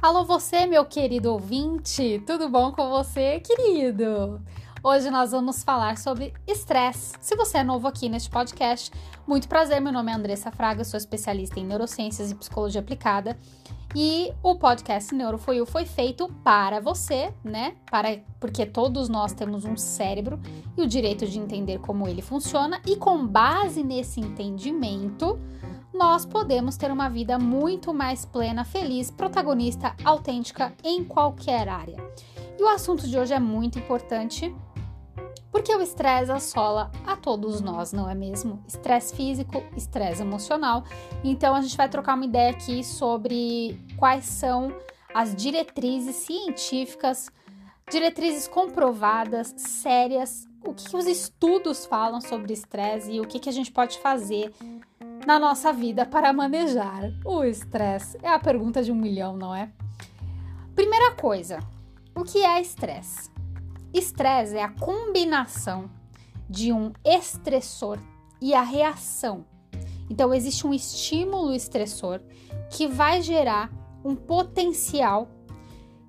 Alô, você, meu querido ouvinte, tudo bom com você, querido? Hoje nós vamos falar sobre estresse. Se você é novo aqui neste podcast, muito prazer, meu nome é Andressa Fraga, sou especialista em neurociências e psicologia aplicada. E o podcast Neuro foi, foi feito para você, né? Para, porque todos nós temos um cérebro e o direito de entender como ele funciona, e com base nesse entendimento, nós podemos ter uma vida muito mais plena, feliz, protagonista, autêntica em qualquer área. E o assunto de hoje é muito importante porque o estresse assola a todos nós, não é mesmo? Estresse físico, estresse emocional. Então a gente vai trocar uma ideia aqui sobre quais são as diretrizes científicas, diretrizes comprovadas, sérias, o que, os estudos falam sobre estresse e o que a gente pode fazer na nossa vida para manejar o estresse? É a pergunta de um milhão, não é? Primeira coisa, o que é estresse? Estresse é a combinação de um estressor e a reação. Então, existe um estímulo estressor que vai gerar um potencial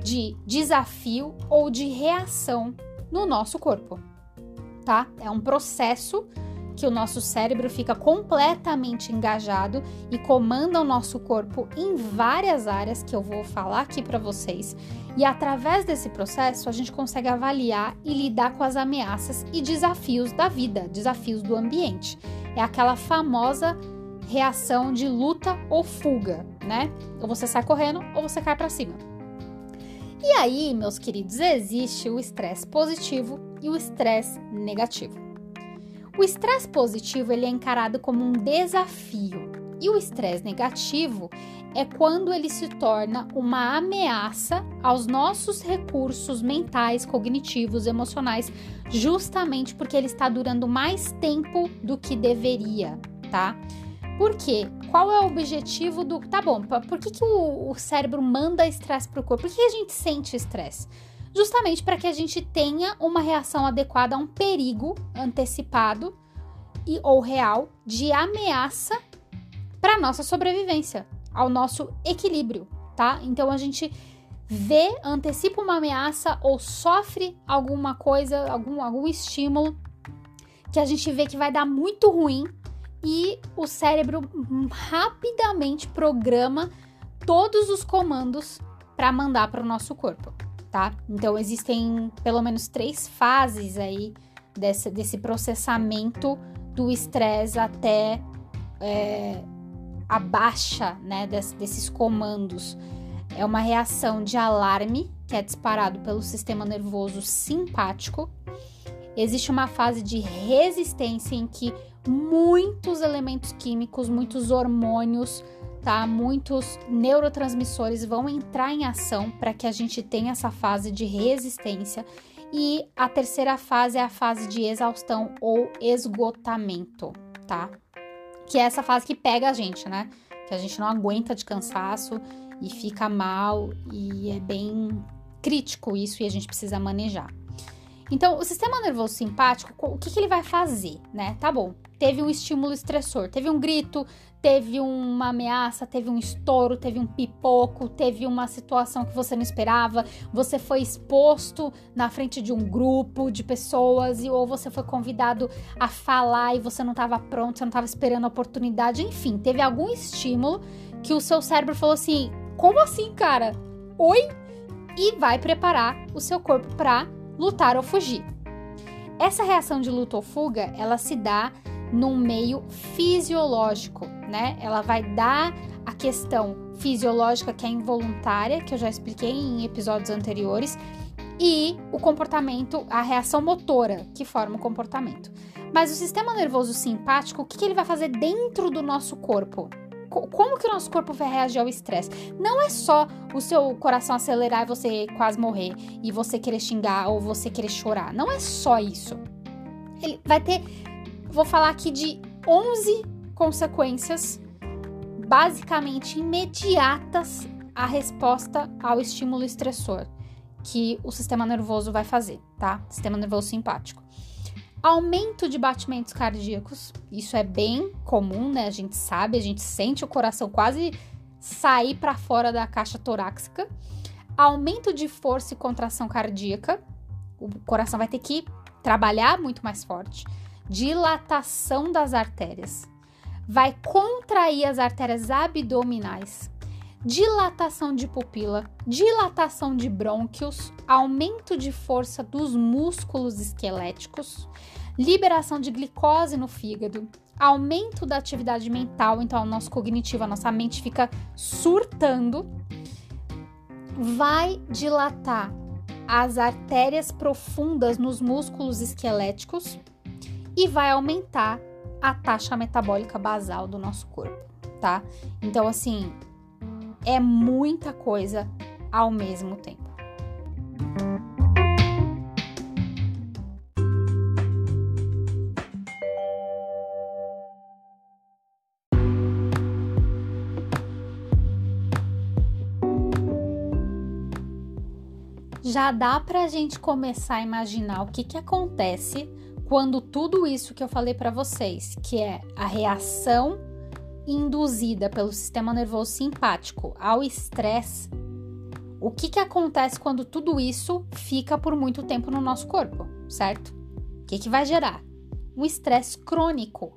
de desafio ou de reação no nosso corpo, tá? É um processo que o nosso cérebro fica completamente engajado e comanda o nosso corpo em várias áreas que eu vou falar aqui para vocês. E através desse processo, a gente consegue avaliar e lidar com as ameaças e desafios da vida, desafios do ambiente. É aquela famosa reação de luta ou fuga, né? Ou você sai correndo ou você cai para cima. E aí, meus queridos, existe o estresse positivo e o estresse negativo. O estresse positivo ele é encarado como um desafio e o estresse negativo é quando ele se torna uma ameaça aos nossos recursos mentais, cognitivos, emocionais, justamente porque ele está durando mais tempo do que deveria, tá? Por quê? Qual é o objetivo do. Tá bom, por que, que o, o cérebro manda estresse para o corpo? Por que a gente sente estresse? Justamente para que a gente tenha uma reação adequada a um perigo antecipado e ou real de ameaça para nossa sobrevivência, ao nosso equilíbrio, tá? Então a gente vê, antecipa uma ameaça ou sofre alguma coisa, algum, algum estímulo que a gente vê que vai dar muito ruim e o cérebro rapidamente programa todos os comandos para mandar para o nosso corpo tá? Então existem pelo menos três fases aí desse, desse processamento do estresse até é, a baixa, né, des, desses comandos. É uma reação de alarme que é disparado pelo sistema nervoso simpático. Existe uma fase de resistência em que muitos elementos químicos, muitos hormônios tá? Muitos neurotransmissores vão entrar em ação para que a gente tenha essa fase de resistência. E a terceira fase é a fase de exaustão ou esgotamento, tá? Que é essa fase que pega a gente, né? Que a gente não aguenta de cansaço e fica mal e é bem crítico isso e a gente precisa manejar. Então, o sistema nervoso simpático, o que, que ele vai fazer, né? Tá bom, teve um estímulo estressor, teve um grito, teve uma ameaça, teve um estouro, teve um pipoco, teve uma situação que você não esperava, você foi exposto na frente de um grupo de pessoas e ou você foi convidado a falar e você não estava pronto, você não estava esperando a oportunidade, enfim, teve algum estímulo que o seu cérebro falou assim: "Como assim, cara? Oi?" E vai preparar o seu corpo para lutar ou fugir. Essa reação de luta ou fuga, ela se dá num meio fisiológico, né? Ela vai dar a questão fisiológica que é involuntária, que eu já expliquei em episódios anteriores, e o comportamento, a reação motora que forma o comportamento. Mas o sistema nervoso simpático, o que, que ele vai fazer dentro do nosso corpo? Como que o nosso corpo vai reagir ao estresse? Não é só o seu coração acelerar e você quase morrer, e você querer xingar ou você querer chorar. Não é só isso. Ele vai ter vou falar aqui de 11 consequências basicamente imediatas à resposta ao estímulo estressor que o sistema nervoso vai fazer, tá? Sistema nervoso simpático. Aumento de batimentos cardíacos, isso é bem comum, né? A gente sabe, a gente sente o coração quase sair para fora da caixa torácica. Aumento de força e contração cardíaca, o coração vai ter que trabalhar muito mais forte. Dilatação das artérias, vai contrair as artérias abdominais, dilatação de pupila, dilatação de brônquios, aumento de força dos músculos esqueléticos, liberação de glicose no fígado, aumento da atividade mental, então o nosso cognitivo, a nossa mente fica surtando, vai dilatar as artérias profundas nos músculos esqueléticos e vai aumentar a taxa metabólica basal do nosso corpo, tá? Então, assim, é muita coisa ao mesmo tempo. Já dá para a gente começar a imaginar o que, que acontece quando tudo isso que eu falei para vocês, que é a reação induzida pelo sistema nervoso simpático ao estresse, o que, que acontece quando tudo isso fica por muito tempo no nosso corpo, certo? O que, que vai gerar? Um estresse crônico.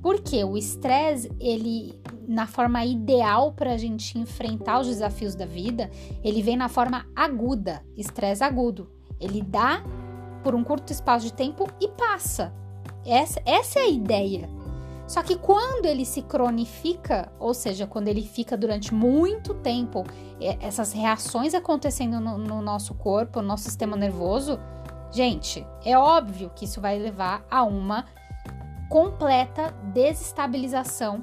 Porque o estresse, ele, na forma ideal para a gente enfrentar os desafios da vida, ele vem na forma aguda, estresse agudo. Ele dá por um curto espaço de tempo e passa. Essa, essa é a ideia. Só que quando ele se cronifica, ou seja, quando ele fica durante muito tempo, essas reações acontecendo no, no nosso corpo, no nosso sistema nervoso, gente, é óbvio que isso vai levar a uma completa desestabilização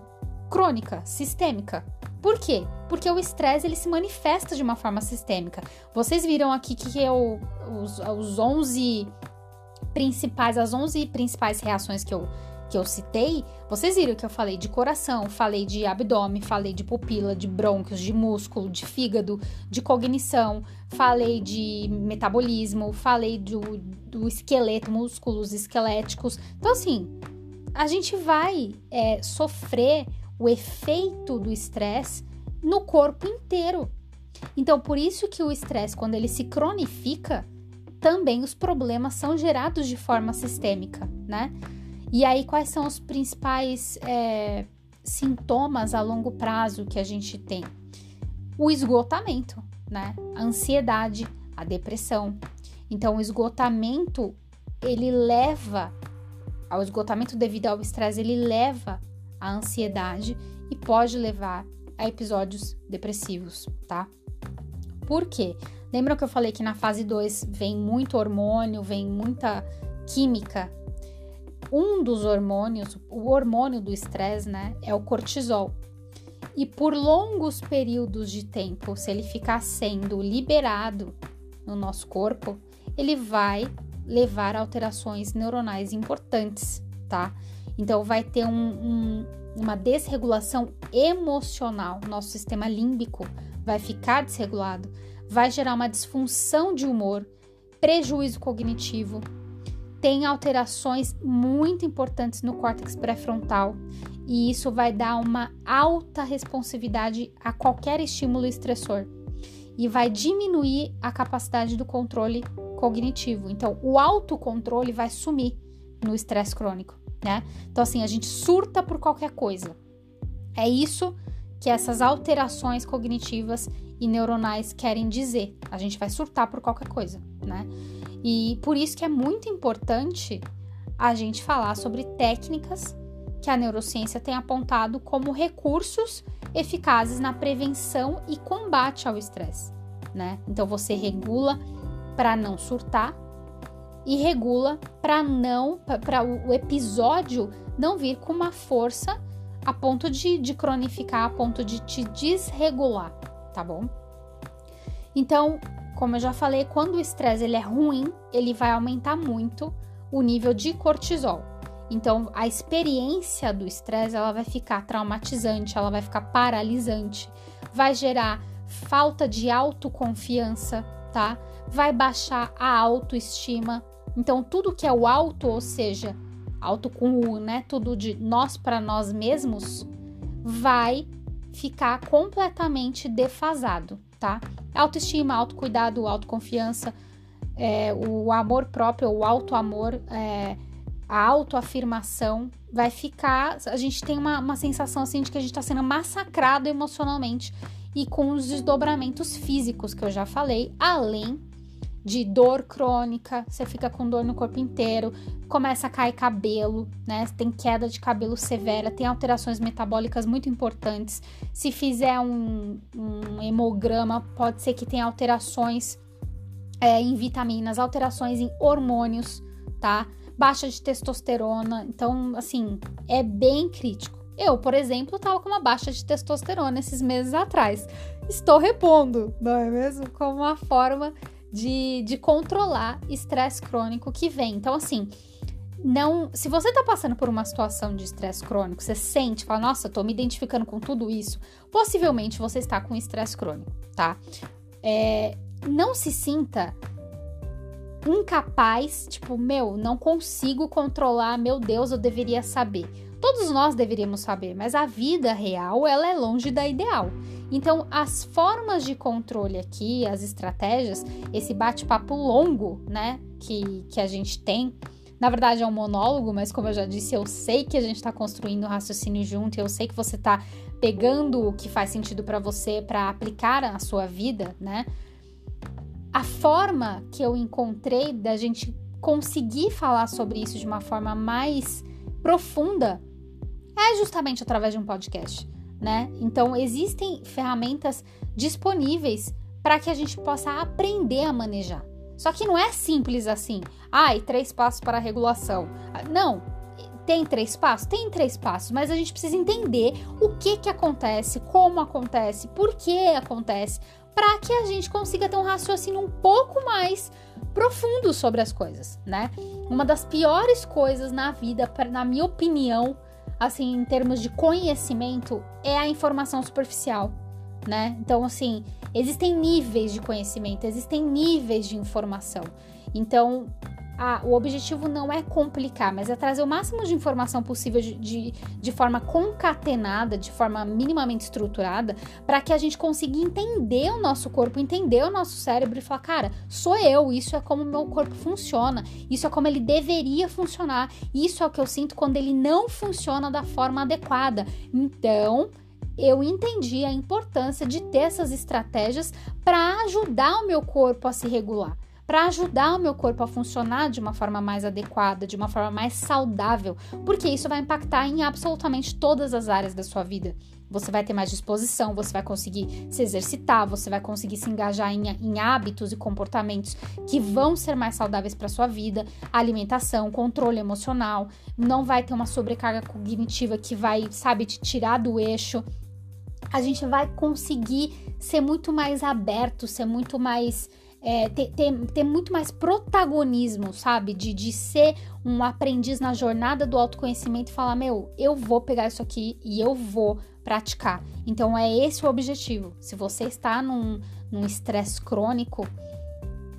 crônica, sistêmica. Por quê? Porque o estresse ele se manifesta de uma forma sistêmica. Vocês viram aqui que eu, os, os 11 principais, as 11 principais reações que eu que eu citei, vocês viram que eu falei de coração, falei de abdômen, falei de pupila, de brônquios, de músculo, de fígado, de cognição, falei de metabolismo, falei do, do esqueleto, músculos esqueléticos. Então, assim, a gente vai é, sofrer o efeito do estresse no corpo inteiro. Então, por isso que o estresse, quando ele se cronifica, também os problemas são gerados de forma sistêmica, né? E aí, quais são os principais é, sintomas a longo prazo que a gente tem? O esgotamento, né? A ansiedade, a depressão. Então, o esgotamento ele leva ao esgotamento devido ao estresse, ele leva à ansiedade e pode levar a episódios depressivos, tá? Por quê? Lembram que eu falei que na fase 2 vem muito hormônio, vem muita química um dos hormônios, o hormônio do estresse, né, é o cortisol. E por longos períodos de tempo, se ele ficar sendo liberado no nosso corpo, ele vai levar a alterações neuronais importantes, tá? Então vai ter um, um, uma desregulação emocional, nosso sistema límbico vai ficar desregulado, vai gerar uma disfunção de humor, prejuízo cognitivo, tem alterações muito importantes no córtex pré-frontal e isso vai dar uma alta responsividade a qualquer estímulo estressor e vai diminuir a capacidade do controle cognitivo. Então, o autocontrole vai sumir no estresse crônico, né? Então, assim, a gente surta por qualquer coisa. É isso que essas alterações cognitivas e neuronais querem dizer. A gente vai surtar por qualquer coisa, né? E por isso que é muito importante a gente falar sobre técnicas que a neurociência tem apontado como recursos eficazes na prevenção e combate ao estresse, né? Então você regula para não surtar e regula para não para o episódio não vir com uma força a ponto de, de cronificar, a ponto de te desregular, tá bom? Então, como eu já falei, quando o estresse ele é ruim, ele vai aumentar muito o nível de cortisol. Então, a experiência do estresse ela vai ficar traumatizante, ela vai ficar paralisante, vai gerar falta de autoconfiança, tá? Vai baixar a autoestima, Então, tudo que é o alto, ou seja, alto com o, né, tudo de nós para nós mesmos, vai ficar completamente defasado, tá? Autoestima, autocuidado, autoconfiança, é, o amor próprio, o auto-amor, é, a autoafirmação vai ficar. A gente tem uma, uma sensação assim de que a gente está sendo massacrado emocionalmente e com os desdobramentos físicos que eu já falei, além de dor crônica, você fica com dor no corpo inteiro, começa a cair cabelo, né? Tem queda de cabelo severa, tem alterações metabólicas muito importantes. Se fizer um, um hemograma, pode ser que tenha alterações é, em vitaminas, alterações em hormônios, tá? Baixa de testosterona, então, assim, é bem crítico. Eu, por exemplo, estava com uma baixa de testosterona esses meses atrás. Estou repondo, não é mesmo? Como uma forma de, de controlar estresse crônico que vem. Então, assim, não. Se você tá passando por uma situação de estresse crônico, você sente, fala, nossa, tô me identificando com tudo isso, possivelmente você está com estresse crônico, tá? É, não se sinta incapaz, tipo, meu, não consigo controlar, meu Deus, eu deveria saber. Todos nós deveríamos saber, mas a vida real, ela é longe da ideal. Então, as formas de controle aqui, as estratégias, esse bate-papo longo, né, que, que a gente tem, na verdade é um monólogo, mas como eu já disse, eu sei que a gente está construindo um raciocínio junto, eu sei que você está pegando o que faz sentido para você para aplicar na sua vida, né? A forma que eu encontrei da gente conseguir falar sobre isso de uma forma mais profunda é justamente através de um podcast, né? Então existem ferramentas disponíveis para que a gente possa aprender a manejar. Só que não é simples assim. Ai, ah, três passos para a regulação. Não, tem três passos? Tem três passos, mas a gente precisa entender o que que acontece, como acontece, por que acontece, para que a gente consiga ter um raciocínio um pouco mais profundo sobre as coisas, né? Uma das piores coisas na vida, na minha opinião, assim, em termos de conhecimento, é a informação superficial, né? Então, assim, existem níveis de conhecimento, existem níveis de informação. Então, a, o objetivo não é complicar, mas é trazer o máximo de informação possível de, de, de forma concatenada, de forma minimamente estruturada, para que a gente consiga entender o nosso corpo, entender o nosso cérebro e falar, cara, sou eu, isso é como o meu corpo funciona, isso é como ele deveria funcionar, isso é o que eu sinto quando ele não funciona da forma adequada. Então, eu entendi a importância de ter essas estratégias para ajudar o meu corpo a se regular para ajudar o meu corpo a funcionar de uma forma mais adequada, de uma forma mais saudável, porque isso vai impactar em absolutamente todas as áreas da sua vida. Você vai ter mais disposição, você vai conseguir se exercitar, você vai conseguir se engajar em, em hábitos e comportamentos que vão ser mais saudáveis para sua vida, alimentação, controle emocional, não vai ter uma sobrecarga cognitiva que vai, sabe, te tirar do eixo. A gente vai conseguir ser muito mais aberto, ser muito mais é, ter, ter, ter, muito mais protagonismo, sabe? De, de ser um aprendiz na jornada do autoconhecimento e falar: meu, eu vou pegar isso aqui e eu vou praticar. Então é esse o objetivo. Se você está num estresse crônico,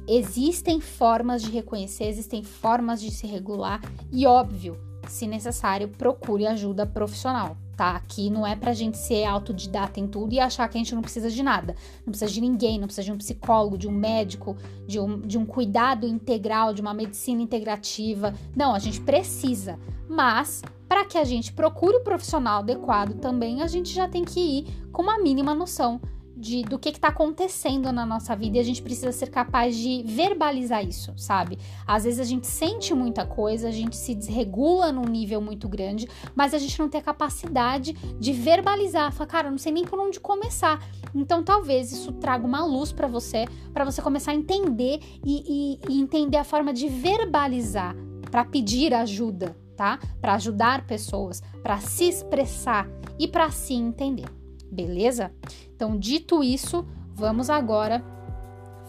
existem formas de reconhecer, existem formas de se regular e, óbvio, se necessário, procure ajuda profissional tá? Aqui não é pra gente ser autodidata em tudo e achar que a gente não precisa de nada. Não precisa de ninguém, não precisa de um psicólogo, de um médico, de um, de um cuidado integral, de uma medicina integrativa. Não, a gente precisa. Mas, para que a gente procure o profissional adequado também, a gente já tem que ir com uma mínima noção de, do que está acontecendo na nossa vida e a gente precisa ser capaz de verbalizar isso, sabe? Às vezes a gente sente muita coisa, a gente se desregula num nível muito grande, mas a gente não tem a capacidade de verbalizar. Falar, cara, eu não sei nem por onde começar. Então talvez isso traga uma luz para você, para você começar a entender e, e, e entender a forma de verbalizar, para pedir ajuda, tá? Para ajudar pessoas, para se expressar e para se entender beleza? Então, dito isso, vamos agora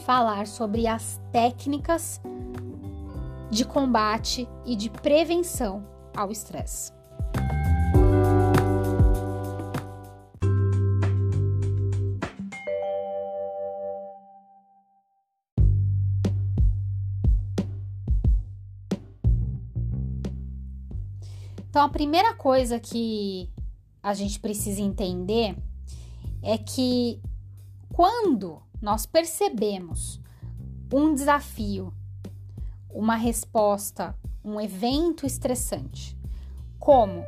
falar sobre as técnicas de combate e de prevenção ao estresse. Então, a primeira coisa que a gente precisa entender é que quando nós percebemos um desafio, uma resposta, um evento estressante, como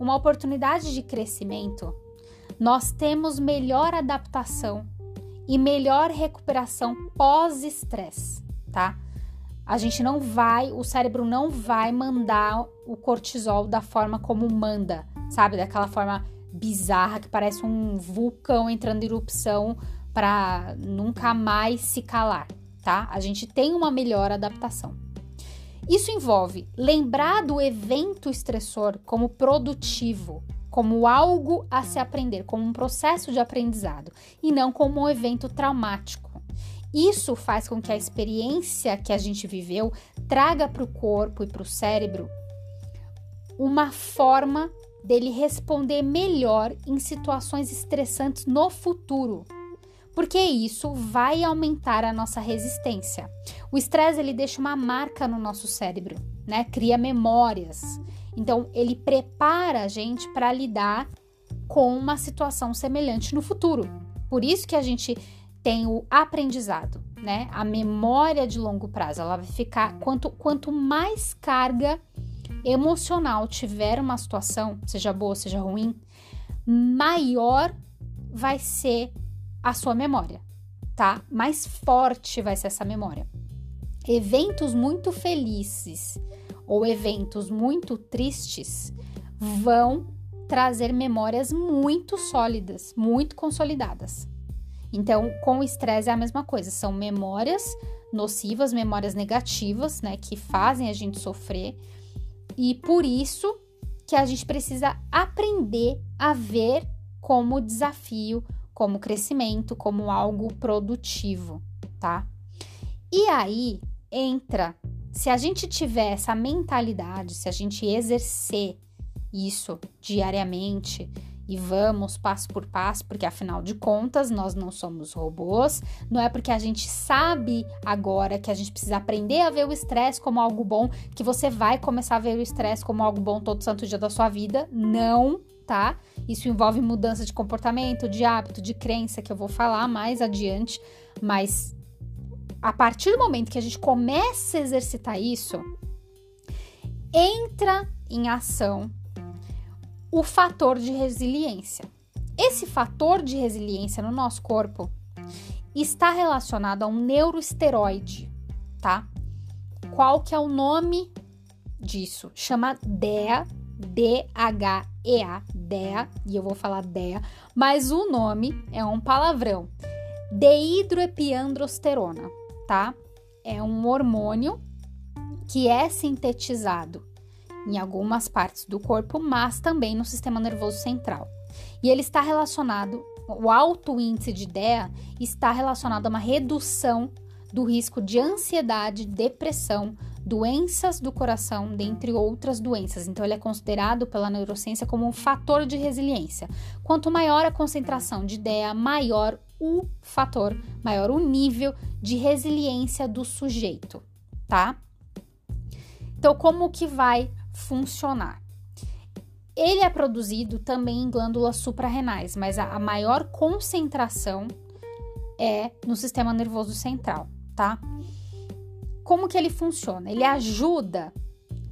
uma oportunidade de crescimento, nós temos melhor adaptação e melhor recuperação pós-estresse, tá? A gente não vai, o cérebro não vai mandar o cortisol da forma como manda, sabe? Daquela forma bizarra que parece um vulcão entrando em erupção para nunca mais se calar, tá? A gente tem uma melhor adaptação. Isso envolve lembrar do evento estressor como produtivo, como algo a se aprender, como um processo de aprendizado e não como um evento traumático. Isso faz com que a experiência que a gente viveu traga para o corpo e para o cérebro uma forma dele responder melhor em situações estressantes no futuro porque isso vai aumentar a nossa resistência. O estresse ele deixa uma marca no nosso cérebro, né? Cria memórias. Então ele prepara a gente para lidar com uma situação semelhante no futuro. Por isso que a gente tem o aprendizado, né? A memória de longo prazo, ela vai ficar quanto quanto mais carga emocional tiver uma situação, seja boa, seja ruim, maior vai ser a sua memória, tá? Mais forte vai ser essa memória. Eventos muito felizes ou eventos muito tristes vão trazer memórias muito sólidas, muito consolidadas. Então, com o estresse é a mesma coisa, são memórias nocivas, memórias negativas, né, que fazem a gente sofrer. E por isso que a gente precisa aprender a ver como desafio, como crescimento, como algo produtivo, tá? E aí entra, se a gente tiver essa mentalidade, se a gente exercer isso diariamente e vamos passo por passo, porque afinal de contas nós não somos robôs, não é porque a gente sabe agora que a gente precisa aprender a ver o estresse como algo bom que você vai começar a ver o estresse como algo bom todo santo dia da sua vida. Não, tá? Isso envolve mudança de comportamento, de hábito, de crença, que eu vou falar mais adiante, mas a partir do momento que a gente começa a exercitar isso, entra em ação o fator de resiliência. Esse fator de resiliência no nosso corpo está relacionado a um neuroesteroide, tá? Qual que é o nome disso? Chama DEA, D-H-E-A, DEA, e eu vou falar DEA, mas o nome é um palavrão. Deidroepiandrosterona, tá? É um hormônio que é sintetizado em algumas partes do corpo, mas também no sistema nervoso central. E ele está relacionado, o alto índice de DEA está relacionado a uma redução do risco de ansiedade, depressão, doenças do coração, dentre outras doenças. Então, ele é considerado pela neurociência como um fator de resiliência. Quanto maior a concentração de ideia, maior o fator, maior o nível de resiliência do sujeito, tá? Então, como que vai funcionar? Ele é produzido também em glândulas suprarrenais, mas a, maior concentração é no sistema nervoso central, tá? como que ele funciona? Ele ajuda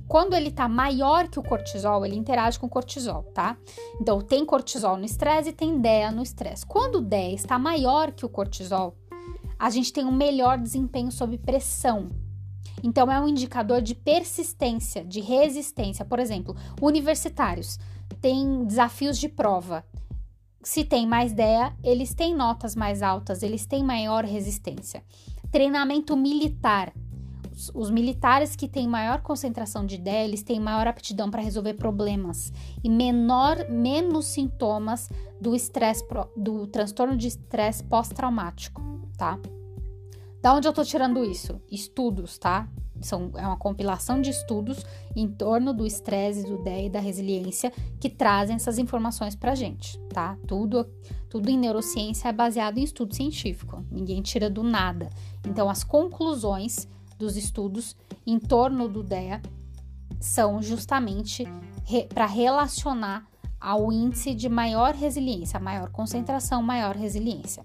quando ele tá maior que o cortisol, ele interage com o cortisol, tá? Então, tem cortisol no estresse e tem DEA no estresse. Quando o DEA está maior que o cortisol, a gente tem um melhor desempenho sob pressão. Então, é um indicador de persistência, de resistência. Por exemplo, universitários têm desafios de prova. Se tem mais DEA, eles têm notas mais altas, eles têm maior resistência. Treinamento militar os, militares que têm maior concentração de ideia, eles têm maior aptidão para resolver problemas e menor, menos sintomas do estresse, do transtorno de estresse pós-traumático, tá? Da onde eu tô tirando isso? Estudos, tá? São, é uma compilação de estudos em torno do estresse, do DEA e da resiliência que trazem essas informações pra gente, tá? Tudo, tudo em neurociência é baseado em estudo científico, ninguém tira do nada. Então, as conclusões dos estudos em torno do DEA são justamente re, para relacionar ao índice de maior resiliência, maior concentração, maior resiliência.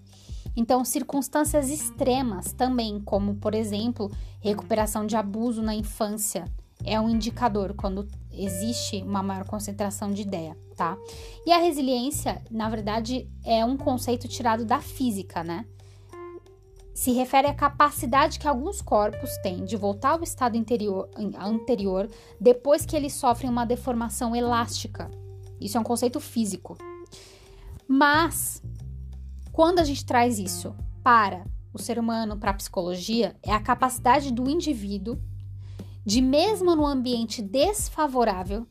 Então, circunstâncias extremas também, como por exemplo, recuperação de abuso na infância, é um indicador quando existe uma maior concentração de ideia, tá? E a resiliência, na verdade, é um conceito tirado da física, né? Se refere à capacidade que alguns corpos têm de voltar ao estado interior, anterior depois que eles sofrem uma deformação elástica. Isso é um conceito físico. Mas, quando a gente traz isso para o ser humano, para a psicologia, é a capacidade do indivíduo de mesmo no ambiente desfavorável,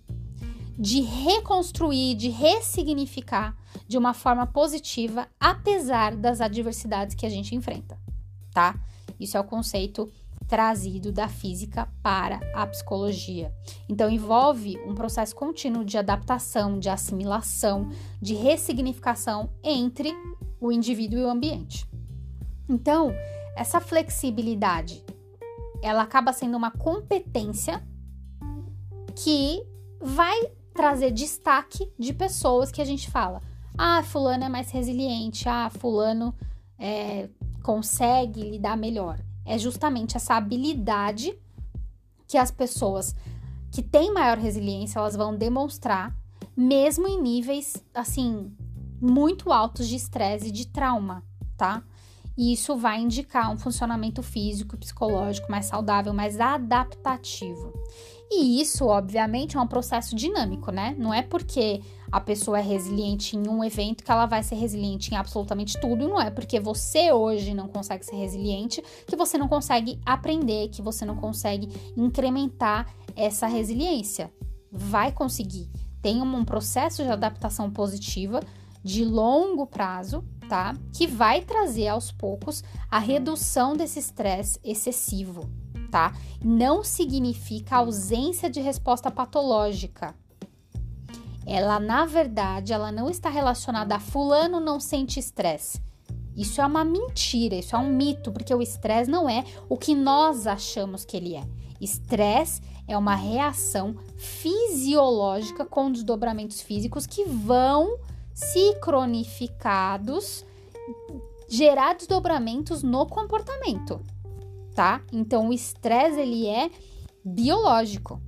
de reconstruir, de ressignificar de uma forma positiva, apesar das adversidades que a gente enfrenta, tá? Isso é o conceito trazido da física para a psicologia. Então, envolve um processo contínuo de adaptação, de assimilação, de ressignificação entre o indivíduo e o ambiente. Então, essa flexibilidade ela acaba sendo uma competência que vai trazer destaque de pessoas que a gente fala. Ah, fulano é mais resiliente. Ah, fulano é, consegue lidar melhor. É justamente essa habilidade que as pessoas que têm maior resiliência elas vão demonstrar, mesmo em níveis assim muito altos de estresse e de trauma, tá? E isso vai indicar um funcionamento físico e psicológico mais saudável, mais adaptativo. E isso, obviamente, é um processo dinâmico, né? Não é porque a pessoa é resiliente em um evento que ela vai ser resiliente em absolutamente tudo. Não é porque você hoje não consegue ser resiliente que você não consegue aprender, que você não consegue incrementar essa resiliência. Vai conseguir. Tem um processo de adaptação positiva de longo prazo tá? Que vai trazer aos poucos a redução desse estresse excessivo, tá? Não significa ausência de resposta patológica. Ela, na verdade, ela não está relacionada a fulano não sente estresse. Isso é uma mentira, isso é um mito, porque o estresse não é o que nós achamos que ele é. Estresse é uma reação fisiológica com desdobramentos físicos que vão sincronificados gerar desdobramentos no comportamento, tá? Então o estresse ele é biológico.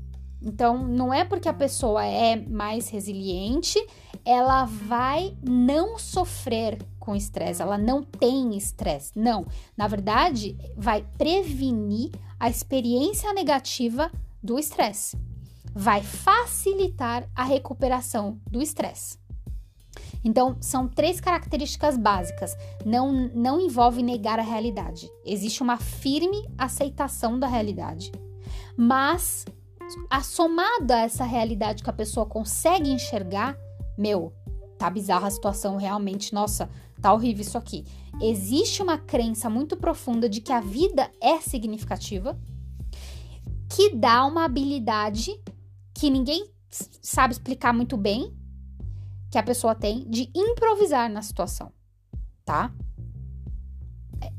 Então não é porque a pessoa é mais resiliente, ela vai não sofrer com estresse, ela não tem estresse. Não, na verdade, vai prevenir a experiência negativa do estresse. Vai facilitar a recuperação do estresse. Então, são três características básicas. Não, não envolve negar a realidade. Existe uma firme aceitação da realidade. Mas, assomada a essa realidade que a pessoa consegue enxergar, meu, tá bizarra a situação realmente, nossa, tá horrível isso aqui. Existe uma crença muito profunda de que a vida é significativa, que dá uma habilidade que ninguém sabe explicar muito bem, que a pessoa tem de improvisar na situação, tá?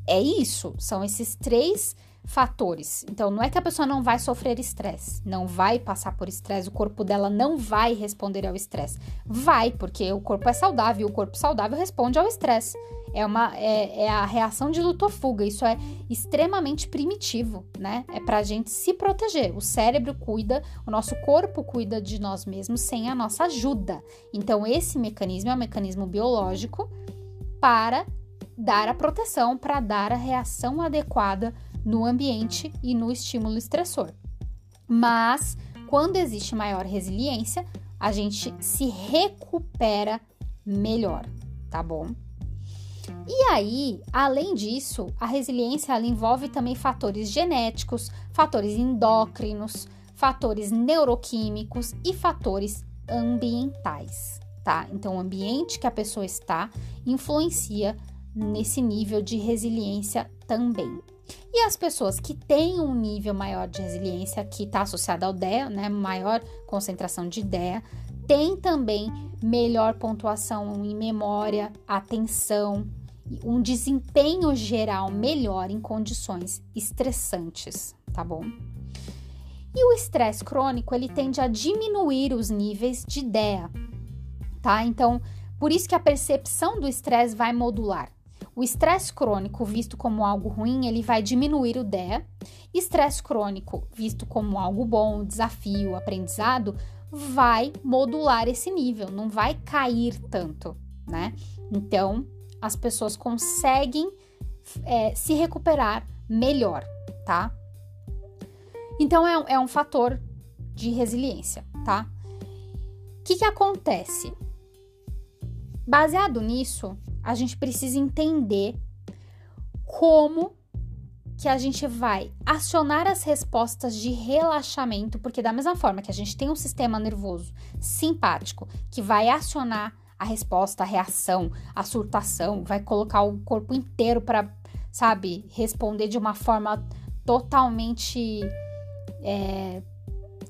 É, é isso, são esses três fatores. Então, não é que a pessoa não vai sofrer estresse, não vai passar por estresse, o corpo dela não vai responder ao estresse. Vai, porque o corpo é saudável o corpo saudável responde ao estresse. É, uma, é, é a reação de luta ou fuga. Isso é extremamente primitivo, né? É pra gente se proteger. O cérebro cuida, o nosso corpo cuida de nós mesmos sem a nossa ajuda. Então, esse mecanismo é um mecanismo biológico para dar a proteção, para dar a reação adequada no ambiente e no estímulo estressor. Mas quando existe maior resiliência, a gente se recupera melhor, tá bom? E aí, além disso, a resiliência envolve também fatores genéticos, fatores endócrinos, fatores neuroquímicos e fatores ambientais, tá? Então, o ambiente que a pessoa está influencia nesse nível de resiliência também. E as pessoas que têm um nível maior de resiliência, que está associado ao DEA, né, maior concentração de DEA, tem também melhor pontuação em memória, atenção, um desempenho geral melhor em condições estressantes, tá bom? E o estresse crônico, ele tende a diminuir os níveis de DEA, tá? Então, por isso que a percepção do estresse vai modular. O estresse crônico, visto como algo ruim, ele vai diminuir o DEA. Estresse crônico, visto como algo bom, desafio, aprendizado, vai modular esse nível, não vai cair tanto, né? Então, as pessoas conseguem é, se recuperar melhor, tá? Então, é, é um fator de resiliência, tá? O que, que acontece? Baseado nisso, a gente precisa entender como que a gente vai acionar as respostas de relaxamento, porque da mesma forma que a gente tem um sistema nervoso simpático que vai acionar a resposta, a reação, a surtação, vai colocar o corpo inteiro para, sabe, responder de uma forma totalmente é,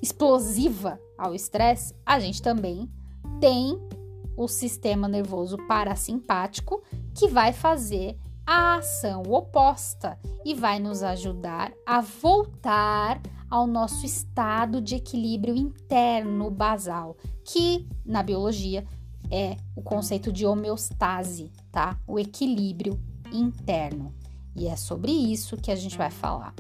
explosiva ao estresse, a gente também tem o sistema nervoso parasimpático, que vai fazer a ação oposta e vai nos ajudar a voltar ao nosso estado de equilíbrio interno basal, que na biologia é o conceito de homeostase, tá? O equilíbrio interno. E é sobre isso que a gente vai falar.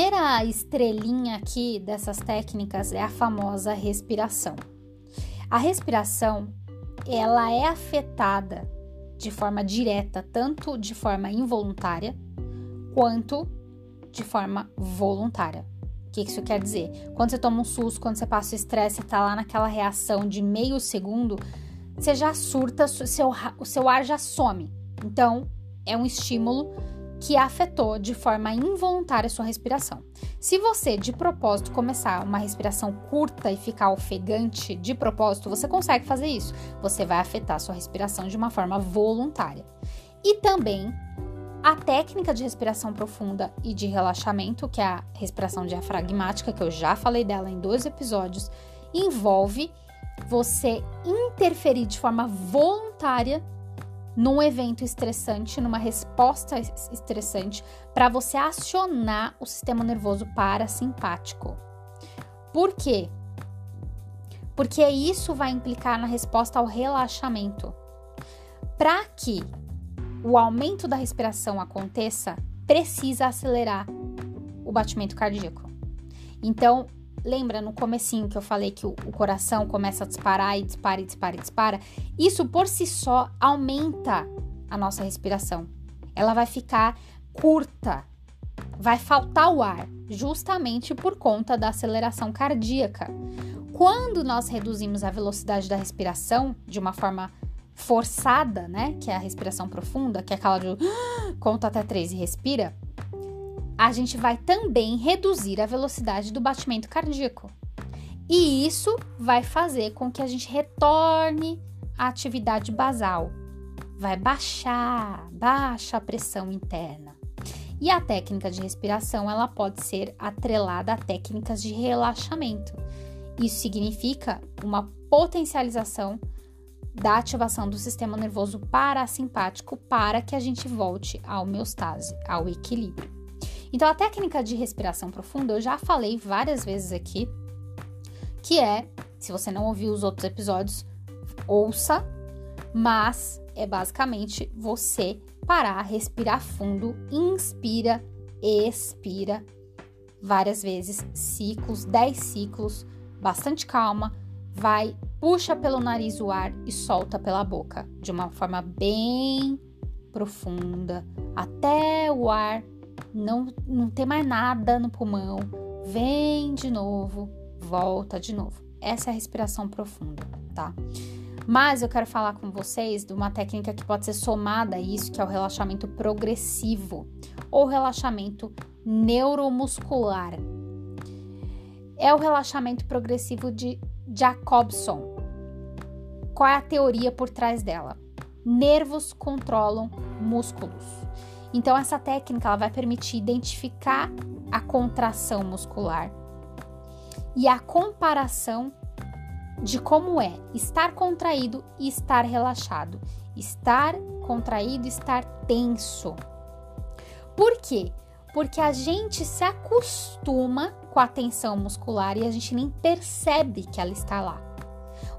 Primeira estrelinha aqui dessas técnicas é a famosa respiração. A respiração, ela é afetada de forma direta, tanto de forma involuntária quanto de forma voluntária. O que isso quer dizer? Quando você toma um susto, quando você passa o estresse, você tá lá naquela reação de meio segundo, você já surta, seu, o seu ar já some. Então, é um estímulo que afetou de forma involuntária sua respiração. Se você de propósito começar uma respiração curta e ficar ofegante de propósito, você consegue fazer isso. Você vai afetar sua respiração de uma forma voluntária. E também a técnica de respiração profunda e de relaxamento, que é a respiração diafragmática, que eu já falei dela em dois episódios, envolve você interferir de forma voluntária num evento estressante, numa resposta estressante, para você acionar o sistema nervoso parasimpático. Por quê? Porque isso vai implicar na resposta ao relaxamento. Para que o aumento da respiração aconteça, precisa acelerar o batimento cardíaco. Então, Lembra no comecinho que eu falei que o, coração começa a disparar e dispara e dispara e dispara? Isso por si só aumenta a nossa respiração. Ela vai ficar curta, vai faltar o ar, justamente por conta da aceleração cardíaca. Quando nós reduzimos a velocidade da respiração de uma forma forçada, né, que é a respiração profunda, que é aquela de conta até três e respira, a gente vai também reduzir a velocidade do batimento cardíaco. E isso vai fazer com que a gente retorne à atividade basal. Vai baixar, baixa a pressão interna. E a técnica de respiração, ela pode ser atrelada a técnicas de relaxamento. Isso significa uma potencialização da ativação do sistema nervoso parasimpático para que a gente volte à homeostase, ao equilíbrio. Então, a técnica de respiração profunda eu já falei várias vezes aqui, que é, se você não ouviu os outros episódios, ouça, mas é basicamente você parar, respirar fundo, inspira, expira várias vezes, ciclos, 10 ciclos, bastante calma, vai, puxa pelo nariz o ar e solta pela boca, de uma forma bem profunda, até o ar não, não tem mais nada no pulmão, vem de novo, volta de novo. Essa é a respiração profunda, tá? Mas eu quero falar com vocês de uma técnica que pode ser somada a isso, que é o relaxamento progressivo ou relaxamento neuromuscular. É o relaxamento progressivo de Jacobson. Qual é a teoria por trás dela? Nervos controlam músculos. Então essa técnica ela vai permitir identificar a contração muscular e a comparação de como é estar contraído e estar relaxado, estar contraído e estar tenso. Por quê? Porque a gente se acostuma com a tensão muscular e a gente nem percebe que ela está lá.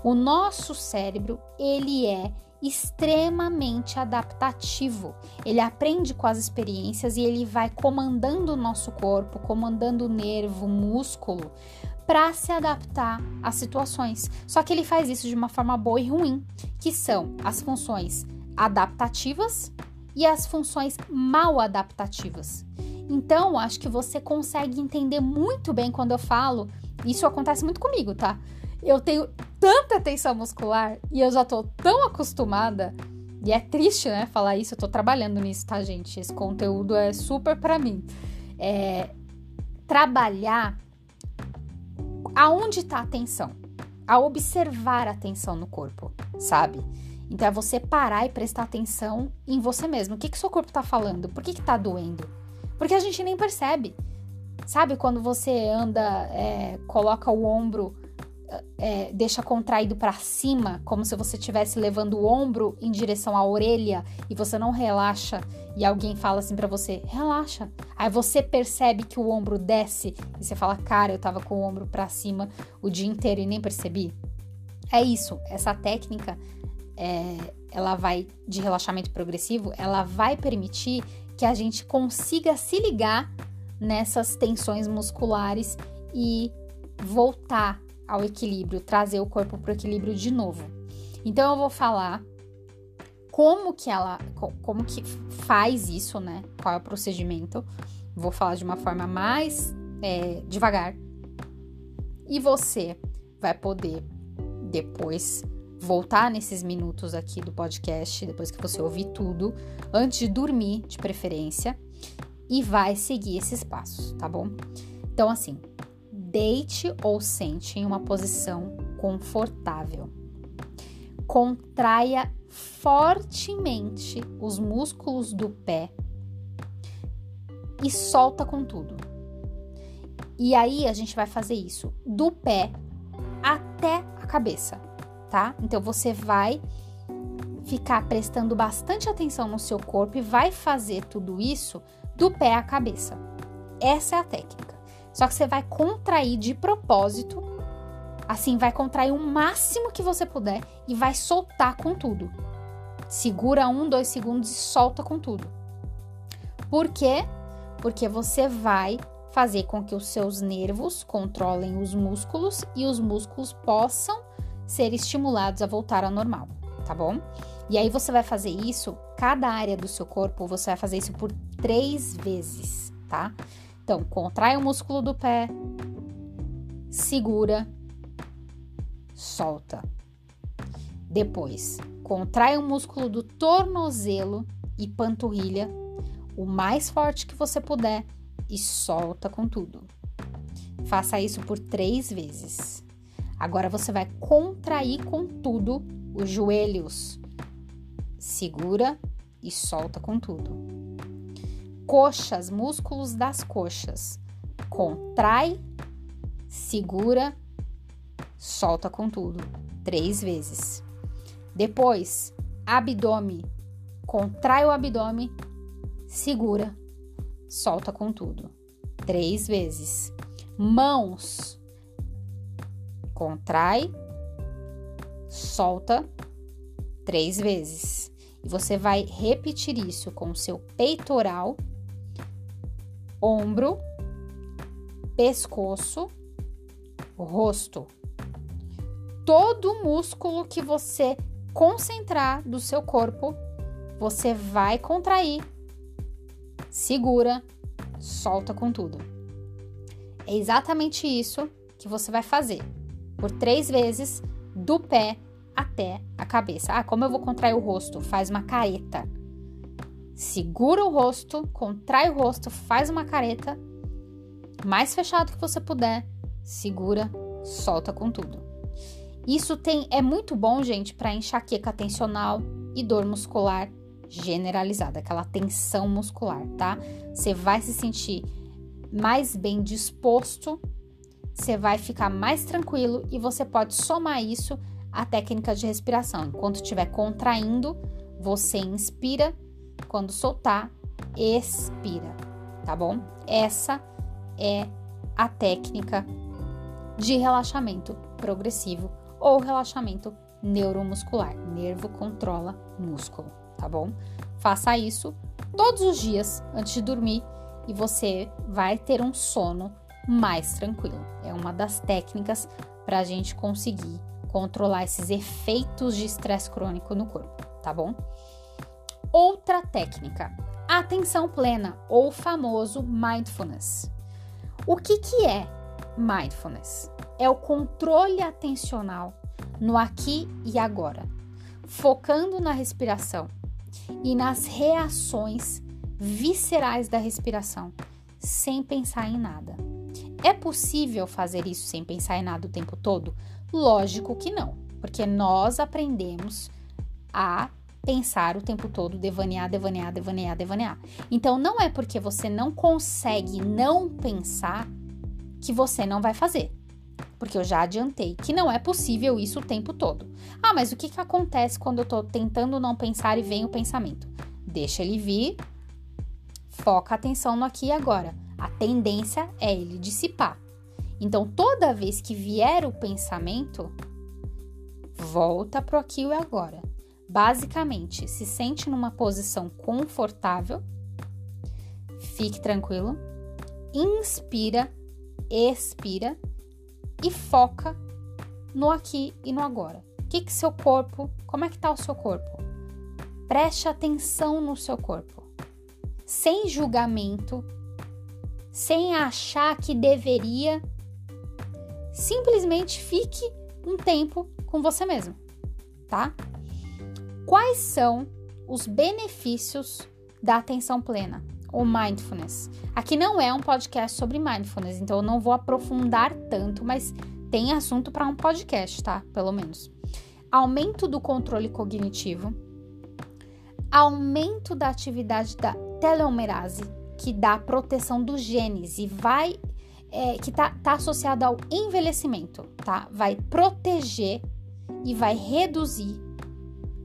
O nosso cérebro, ele é extremamente adaptativo. Ele aprende com as experiências e ele vai comandando o nosso corpo, comandando o nervo, o músculo, para se adaptar às situações. Só que ele faz isso de uma forma boa e ruim, que são as funções adaptativas e as funções mal adaptativas. Então, acho que você consegue entender muito bem quando eu falo. Isso acontece muito comigo, tá? Eu tenho tanta tensão muscular e eu já tô tão acostumada. E é triste, né, falar isso. Eu tô trabalhando nisso, tá, gente? Esse conteúdo é super para mim. É, trabalhar aonde tá a atenção, a observar a atenção no corpo, sabe? Então é você parar e prestar atenção em você mesmo. O que que seu corpo tá falando? Por que que tá doendo? Porque a gente nem percebe. Sabe quando você anda, é, coloca o ombro é, deixa contraído para cima, como se você estivesse levando o ombro em direção à orelha e você não relaxa e alguém fala assim para você, relaxa. Aí você percebe que o ombro desce e você fala, cara, eu tava com o ombro para cima o dia inteiro e nem percebi. É isso, essa técnica, é, ela vai de relaxamento progressivo, ela vai permitir que a gente consiga se ligar nessas tensões musculares e voltar ao equilíbrio, trazer o corpo para o equilíbrio de novo. Então eu vou falar como que ela, como que faz isso, né? Qual é o procedimento? Vou falar de uma forma mais é, devagar. E você vai poder depois voltar nesses minutos aqui do podcast, depois que você ouvir tudo, antes de dormir, de preferência, e vai seguir esses passos, tá bom? Então, assim, Deite ou sente em uma posição confortável. Contraia fortemente os músculos do pé e solta com tudo. E aí a gente vai fazer isso do pé até a cabeça, tá? Então você vai ficar prestando bastante atenção no seu corpo e vai fazer tudo isso do pé à cabeça. Essa é a técnica. Só que você vai contrair de propósito, assim, vai contrair o máximo que você puder e vai soltar com tudo. Segura um, dois segundos e solta com tudo. Por quê? Porque você vai fazer com que os seus nervos controlem os músculos e os músculos possam ser estimulados a voltar ao normal, tá bom? E aí você vai fazer isso, cada área do seu corpo, você vai fazer isso por três vezes, tá? Então, contrai o músculo do pé, segura, solta. Depois, contrai o músculo do tornozelo e panturrilha o mais forte que você puder e solta com tudo. Faça isso por três vezes. Agora você vai contrair com tudo os joelhos. Segura e solta com tudo coxas, músculos das coxas. Contrai, segura, solta com tudo. Três vezes. Depois, abdômen. Contrai o abdômen, segura, solta com tudo. Três vezes. Mãos. Contrai, solta três vezes. E você vai repetir isso com o seu peitoral ombro, pescoço, rosto. Todo músculo que você concentrar do seu corpo, você vai contrair, segura, solta com tudo. É exatamente isso que você vai fazer por três vezes do pé até a cabeça. Ah, como eu vou contrair o rosto? Faz uma careta segura o rosto, contrai o rosto, faz uma careta, mais fechado que você puder, segura, solta com tudo. Isso tem é muito bom, gente, para enxaqueca tensional e dor muscular generalizada, aquela tensão muscular, tá? Você vai se sentir mais bem disposto você vai ficar mais tranquilo e você pode somar isso à técnica de respiração. Enquanto estiver contraindo, você inspira, quando soltar, expira, tá bom? Essa é a técnica de relaxamento progressivo ou relaxamento neuromuscular. Nervo controla músculo, tá bom? Faça isso todos os dias antes de dormir e você vai ter um sono mais tranquilo. É uma das técnicas para a gente conseguir controlar esses efeitos de estresse crônico no corpo, tá bom? Outra técnica, atenção plena ou famoso mindfulness. O que, que é mindfulness? É o controle atencional no aqui e agora, focando na respiração e nas reações viscerais da respiração, sem pensar em nada. É possível fazer isso sem pensar em nada o tempo todo? Lógico que não, porque nós aprendemos a pensar o tempo todo, devanear, devanear, devanear, devanear. Então não é porque você não consegue não pensar que você não vai fazer. Porque eu já adiantei que não é possível isso o tempo todo. Ah, mas o que, que acontece quando eu tô tentando não pensar e vem o pensamento? Deixa ele vir, foca a atenção no aqui e agora. A tendência é ele dissipar. Então, toda vez que vier o pensamento, volta pro aqui e agora. Basicamente, se sente numa posição confortável, fique tranquilo, inspira, expira e foca no aqui e no agora. O que que seu corpo, como é que tá o seu corpo? Preste atenção no seu corpo, sem julgamento, sem achar que deveria. Simplesmente fique um tempo com você mesmo, tá? Quais são os benefícios da atenção plena ou mindfulness? Aqui não é um podcast sobre mindfulness, então eu não vou aprofundar tanto, mas tem assunto para um podcast, tá? Pelo menos. Aumento do controle cognitivo, aumento da atividade da telomerase, que dá proteção dos genes e vai é, que tá, tá associado ao envelhecimento, tá? Vai proteger e vai reduzir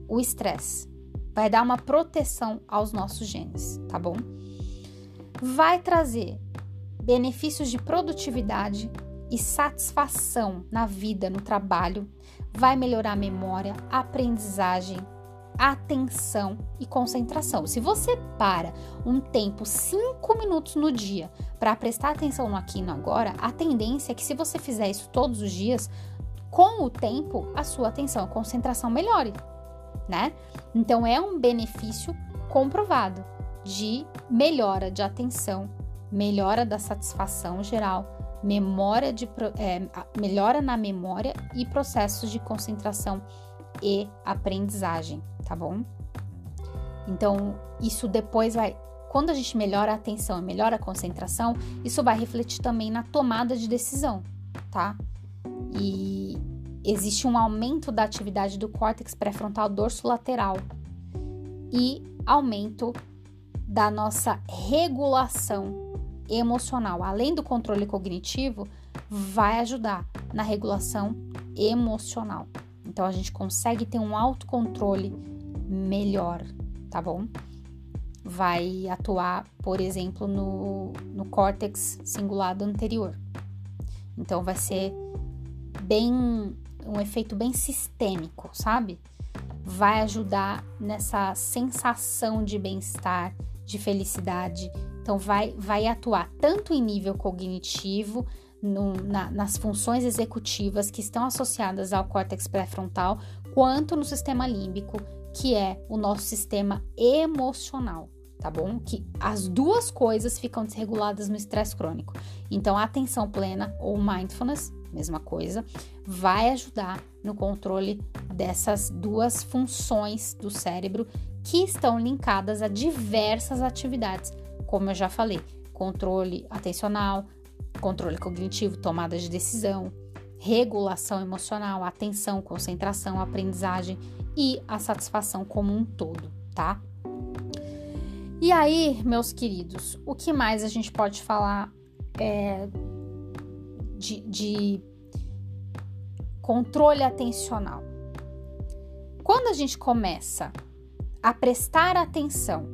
o estresse. Vai dar uma proteção aos nossos genes, tá bom? Vai trazer benefícios de produtividade e satisfação na vida, no trabalho. Vai melhorar a memória, aprendizagem, atenção e concentração. Se você para um tempo, cinco minutos no dia, para prestar atenção no aqui e no agora, a tendência é que se você fizer isso todos os dias, com o tempo, a sua atenção e concentração melhore né? Então é um benefício comprovado de melhora de atenção, melhora da satisfação geral, memória de, é, melhora na memória e processos de concentração e aprendizagem, tá bom? Então, isso depois vai. Quando a gente melhora a atenção e melhora a concentração, isso vai refletir também na tomada de decisão, tá? E existe um aumento da atividade do córtex pré-frontal dorsolateral e aumento da nossa regulação emocional. Além do controle cognitivo, vai ajudar na regulação emocional. Então a gente consegue ter um autocontrole melhor, tá bom? Vai atuar, por exemplo, no, no córtex cingulado anterior. Então vai ser bem um efeito bem sistêmico, sabe? Vai ajudar nessa sensação de bem-estar, de felicidade. Então, vai, vai atuar tanto em nível cognitivo, no, na, nas funções executivas que estão associadas ao córtex pré-frontal, quanto no sistema límbico, que é o nosso sistema emocional, tá bom? Que as duas coisas ficam desreguladas no estresse crônico. Então, atenção plena ou mindfulness mesma coisa, vai ajudar no controle dessas duas funções do cérebro que estão linkadas a diversas atividades, como eu já falei, controle atencional, controle cognitivo, tomada de decisão, regulação emocional, atenção, concentração, aprendizagem e a satisfação como um todo, tá? E aí, meus queridos, o que mais a gente pode falar é, de, de controle atencional. Quando a gente começa a prestar atenção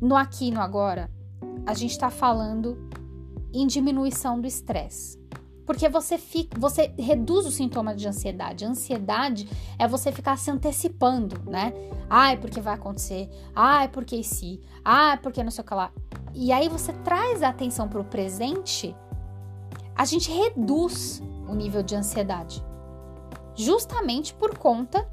no aqui e no agora, a gente está falando em diminuição do estresse. Porque você fica, você reduz o sintoma de ansiedade. Ansiedade é você ficar se antecipando, né? Ai, porque vai acontecer. Ai, porque se. Ai, porque não sei o que lá. E aí você traz a atenção para o presente, a gente reduz o nível de ansiedade. Justamente por conta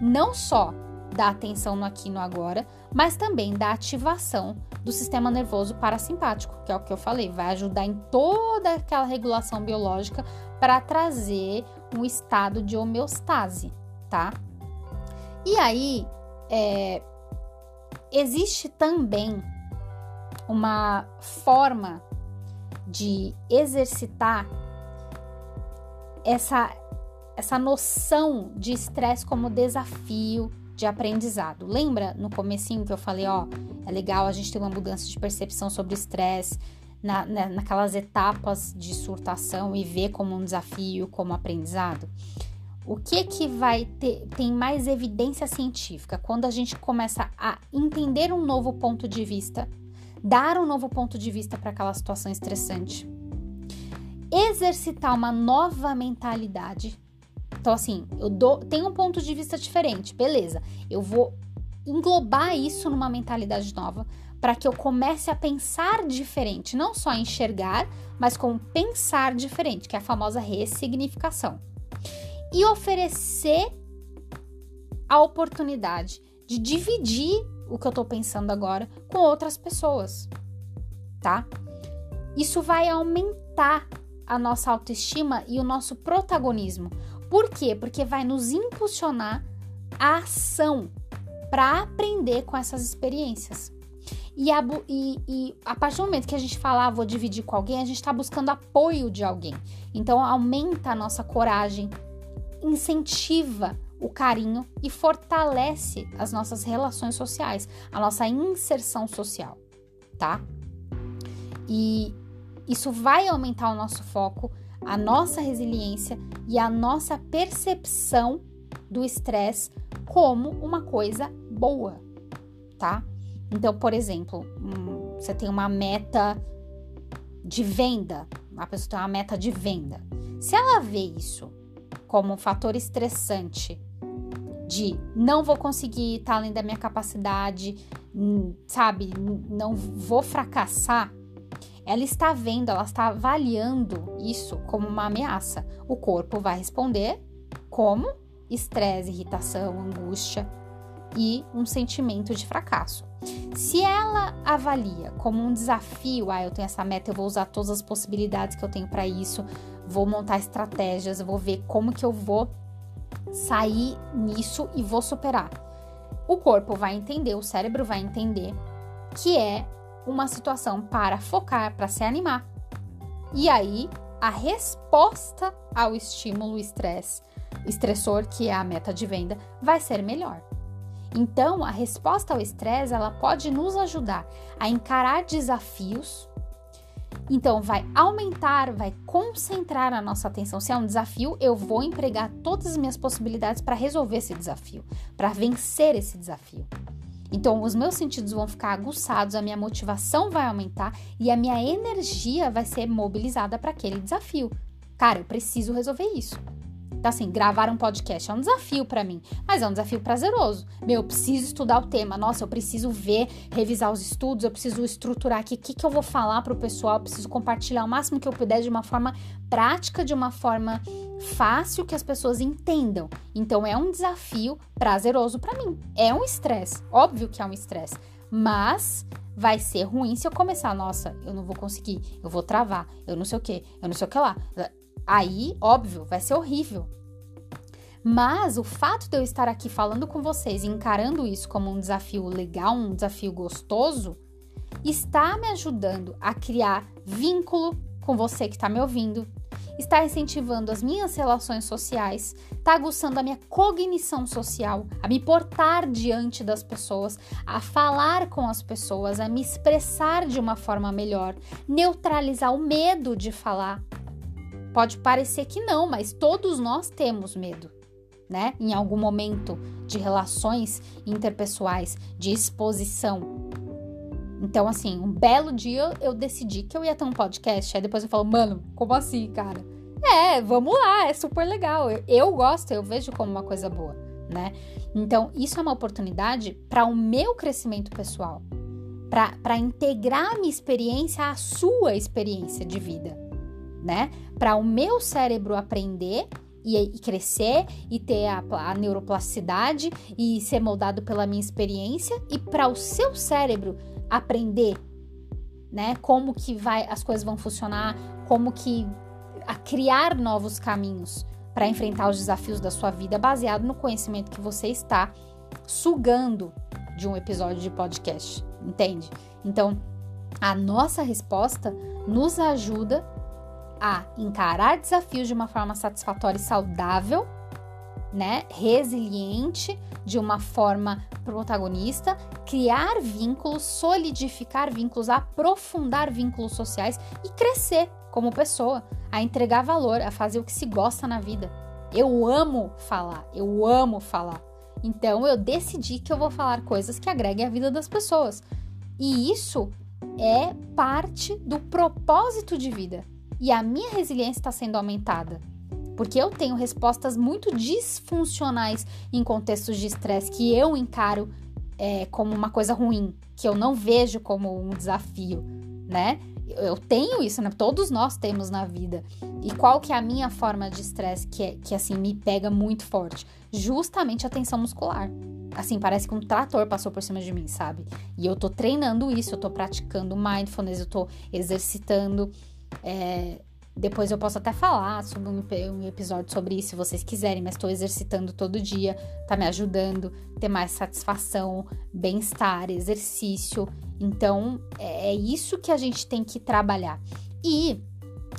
não só da atenção no aqui e no agora, mas também da ativação do sistema nervoso parasimpático, que é o que eu falei, vai ajudar em toda aquela regulação biológica para trazer um estado de homeostase, tá? E aí, é, existe também uma forma de exercitar essa, essa noção de estresse como desafio de aprendizado. Lembra no comecinho que eu falei, ó, é legal a gente ter uma mudança de percepção sobre estresse na, na, naquelas etapas de surtação e ver como um desafio, como aprendizado? O que que vai ter tem mais evidência científica quando a gente começa a entender um novo ponto de vista, dar um novo ponto de vista para aquela situação estressante, exercitar uma nova mentalidade então, assim, eu dou, tenho um ponto de vista diferente, beleza. Eu vou englobar isso numa mentalidade nova para que eu comece a pensar diferente, não só enxergar, mas com pensar diferente, que é a famosa ressignificação. E oferecer a oportunidade de dividir o que eu tô pensando agora com outras pessoas, tá? Isso vai aumentar a nossa autoestima e o nosso protagonismo, por quê? Porque vai nos impulsionar a ação para aprender com essas experiências. E a, e, e a, partir do momento que a gente fala, ah, vou dividir com alguém, a gente está buscando apoio de alguém. Então, aumenta a nossa coragem, incentiva o carinho e fortalece as nossas relações sociais, a nossa inserção social, tá? E isso vai aumentar o nosso foco a nossa resiliência e a nossa percepção do estresse como uma coisa boa, tá? Então, por exemplo, hum, você tem uma meta de venda, uma pessoa tem uma meta de venda. Se ela vê isso como um fator estressante de não vou conseguir estar além da minha capacidade, hum, sabe, não vou fracassar, ela está vendo, ela está avaliando isso como uma ameaça. O corpo vai responder como estresse, irritação, angústia e um sentimento de fracasso. Se ela avalia como um desafio, ah, eu tenho essa meta, eu vou usar todas as possibilidades que eu tenho para isso, vou montar estratégias, vou ver como que eu vou sair nisso e vou superar. O corpo vai entender, o cérebro vai entender que é uma situação para focar, para se animar. E aí, a resposta ao estímulo estresse, estressor, que é a meta de venda, vai ser melhor. Então, a resposta ao estresse, ela pode nos ajudar a encarar desafios. Então, vai aumentar, vai concentrar a nossa atenção. Se é um desafio, eu vou empregar todas as minhas possibilidades para resolver esse desafio, para vencer esse desafio. Então, os meus sentidos vão ficar aguçados, a minha motivação vai aumentar e a minha energia vai ser mobilizada para aquele desafio. Cara, eu preciso resolver isso. Então, assim, gravar um podcast é um desafio para mim, mas é um desafio prazeroso. Meu, eu preciso estudar o tema. Nossa, eu preciso ver, revisar os estudos, eu preciso estruturar aqui o que, que eu vou falar para o pessoal, eu preciso compartilhar o máximo que eu puder de uma forma prática, de uma forma fácil que as pessoas entendam. Então, é um desafio prazeroso para mim. É um estresse, óbvio que é um estresse, mas vai ser ruim se eu começar, nossa, eu não vou conseguir, eu vou travar, eu não sei o que, eu não sei o que lá. Aí, óbvio, vai ser horrível. Mas o fato de eu estar aqui falando com vocês e encarando isso como um desafio legal, um desafio gostoso, está me ajudando a criar vínculo com você que está me ouvindo, está incentivando as minhas relações sociais, está aguçando a minha cognição social, a me portar diante das pessoas, a falar com as pessoas, a me expressar de uma forma melhor, neutralizar o medo de falar. Pode parecer que não, mas todos nós temos medo. Né? Em algum momento de relações interpessoais, de exposição. Então, assim, um belo dia eu decidi que eu ia ter um podcast. Aí depois eu falo, mano, como assim, cara? É, vamos lá, é super legal. Eu, eu gosto, eu vejo como uma coisa boa, né? Então, isso é uma oportunidade para o meu crescimento pessoal, para integrar a minha experiência à sua experiência de vida, né? Para o meu cérebro aprender e, e, crescer e ter a, a neuroplasticidade e ser moldado pela minha experiência e para o seu cérebro aprender, né? Como que vai as coisas vão funcionar, como que a criar novos caminhos para enfrentar os desafios da sua vida baseado no conhecimento que você está sugando de um episódio de podcast, entende? Então, a nossa resposta nos ajuda a encarar desafios de uma forma satisfatória e saudável né, resiliente, de uma forma protagonista, criar vínculos, solidificar vínculos, aprofundar vínculos sociais e crescer como pessoa, a entregar valor, a fazer o que se gosta na vida. Eu amo falar, eu amo falar. Então eu decidi que eu vou falar coisas que agreguem a vida das pessoas. E isso é parte do propósito de vida. E a minha resiliência está sendo aumentada porque eu tenho respostas muito disfuncionais em contextos de estresse que eu encaro é, como uma coisa ruim, que eu não vejo como um desafio, né? Eu tenho isso, né? Todos nós temos na vida. E qual que é a minha forma de estresse que, é, que assim me pega muito forte? Justamente a tensão muscular. Assim, parece que um trator passou por cima de mim, sabe? E eu tô treinando isso, eu tô praticando mindfulness, eu tô exercitando. É, depois eu posso até falar sobre um, episódio sobre isso, se vocês quiserem, mas estou exercitando todo dia, tá me ajudando ter mais satisfação, bem-estar, exercício. Então, é, é isso que a gente tem que trabalhar. E